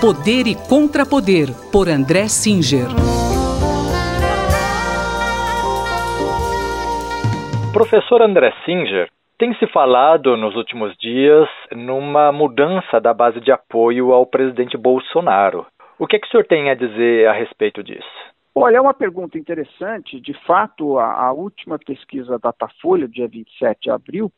Poder e Contrapoder, por André Singer. Professor André Singer, tem se falado nos últimos dias numa mudança da base de apoio ao presidente Bolsonaro. O que, é que o senhor tem a dizer a respeito disso? Olha, é uma pergunta interessante. De fato, a, a última pesquisa da Datafolha, dia 27 de abril,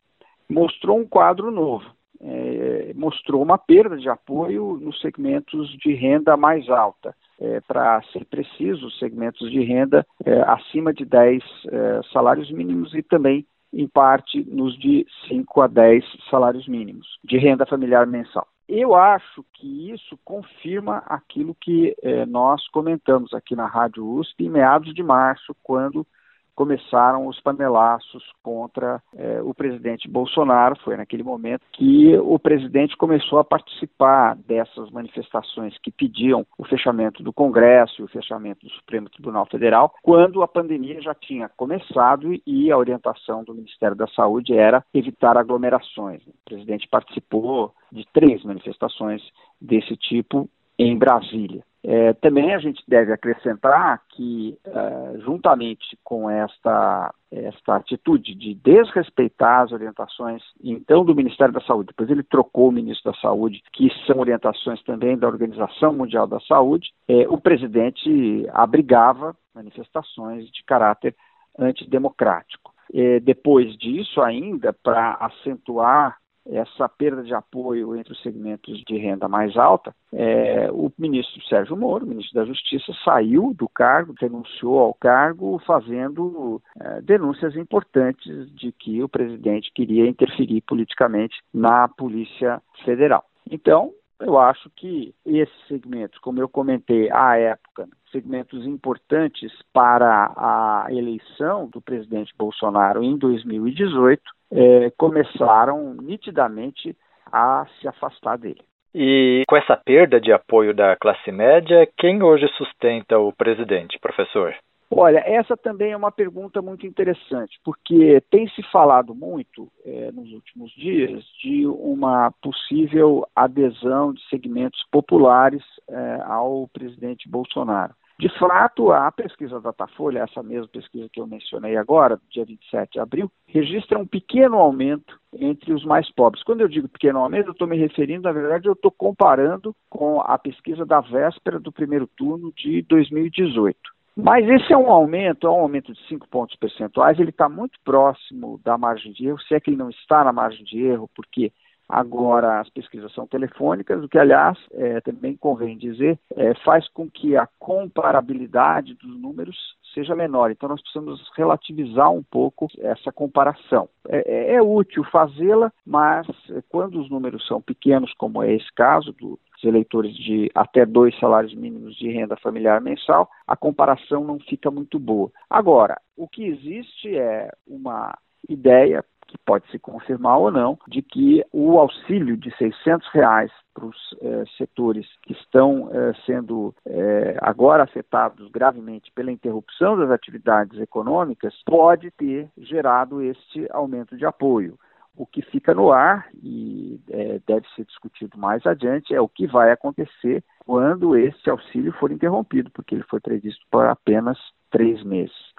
mostrou um quadro novo é, mostrou uma perda de apoio nos segmentos de renda mais alta. É, Para ser preciso, segmentos de renda é, acima de 10 é, salários mínimos e também, em parte, nos de 5 a 10 salários mínimos de renda familiar mensal. Eu acho que isso confirma aquilo que é, nós comentamos aqui na Rádio USP em meados de março, quando começaram os panelaços contra eh, o presidente Bolsonaro. Foi naquele momento que o presidente começou a participar dessas manifestações que pediam o fechamento do Congresso e o fechamento do Supremo Tribunal Federal, quando a pandemia já tinha começado e a orientação do Ministério da Saúde era evitar aglomerações. O presidente participou de três manifestações desse tipo em Brasília. É, também a gente deve acrescentar que, é, juntamente com esta, esta atitude de desrespeitar as orientações, então, do Ministério da Saúde, depois ele trocou o ministro da Saúde, que são orientações também da Organização Mundial da Saúde, é, o presidente abrigava manifestações de caráter antidemocrático. É, depois disso, ainda, para acentuar essa perda de apoio entre os segmentos de renda mais alta, é, o ministro Sérgio Moro, ministro da Justiça, saiu do cargo, renunciou ao cargo, fazendo é, denúncias importantes de que o presidente queria interferir politicamente na Polícia Federal. Então, eu acho que esses segmentos, como eu comentei à época, segmentos importantes para a eleição do presidente Bolsonaro em 2018, é, começaram nitidamente a se afastar dele. E com essa perda de apoio da classe média, quem hoje sustenta o presidente, professor? Olha, essa também é uma pergunta muito interessante, porque tem se falado muito é, nos últimos dias de uma possível adesão de segmentos populares é, ao presidente Bolsonaro. De fato, a pesquisa Datafolha, essa mesma pesquisa que eu mencionei agora, dia 27 de abril, registra um pequeno aumento entre os mais pobres. Quando eu digo pequeno aumento, eu estou me referindo, na verdade, eu estou comparando com a pesquisa da véspera do primeiro turno de 2018. Mas esse é um aumento, é um aumento de 5 pontos percentuais, ele está muito próximo da margem de erro, se é que ele não está na margem de erro, porque Agora, as pesquisas são telefônicas, o que, aliás, é, também convém dizer, é, faz com que a comparabilidade dos números seja menor. Então, nós precisamos relativizar um pouco essa comparação. É, é, é útil fazê-la, mas é, quando os números são pequenos, como é esse caso, do, dos eleitores de até dois salários mínimos de renda familiar mensal, a comparação não fica muito boa. Agora, o que existe é uma ideia que pode se confirmar ou não, de que o auxílio de 600 reais para os eh, setores que estão eh, sendo eh, agora afetados gravemente pela interrupção das atividades econômicas pode ter gerado este aumento de apoio. O que fica no ar e deve ser discutido mais adiante é o que vai acontecer quando esse auxílio for interrompido, porque ele foi previsto por apenas três meses.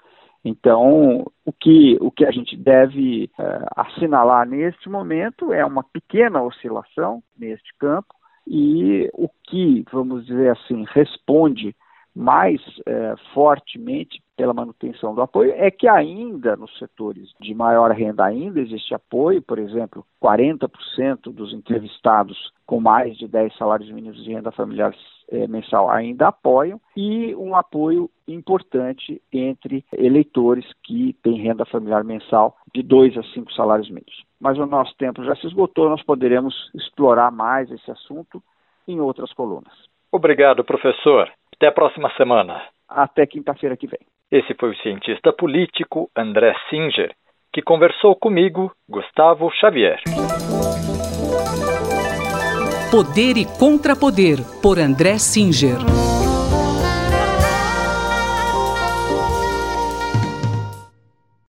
Então, o que, o que a gente deve uh, assinalar neste momento é uma pequena oscilação neste campo e o que, vamos dizer assim, responde mais uh, fortemente pela manutenção do apoio é que ainda nos setores de maior renda ainda existe apoio, por exemplo, 40% dos entrevistados com mais de 10 salários mínimos de renda familiar eh, mensal ainda apoiam e um apoio importante entre eleitores que têm renda familiar mensal de 2 a 5 salários mínimos. Mas o nosso tempo já se esgotou, nós poderemos explorar mais esse assunto em outras colunas. Obrigado, professor. Até a próxima semana. Até quinta-feira que vem. Esse foi o cientista político André Singer, que conversou comigo, Gustavo Xavier. Poder e Contrapoder, por André Singer.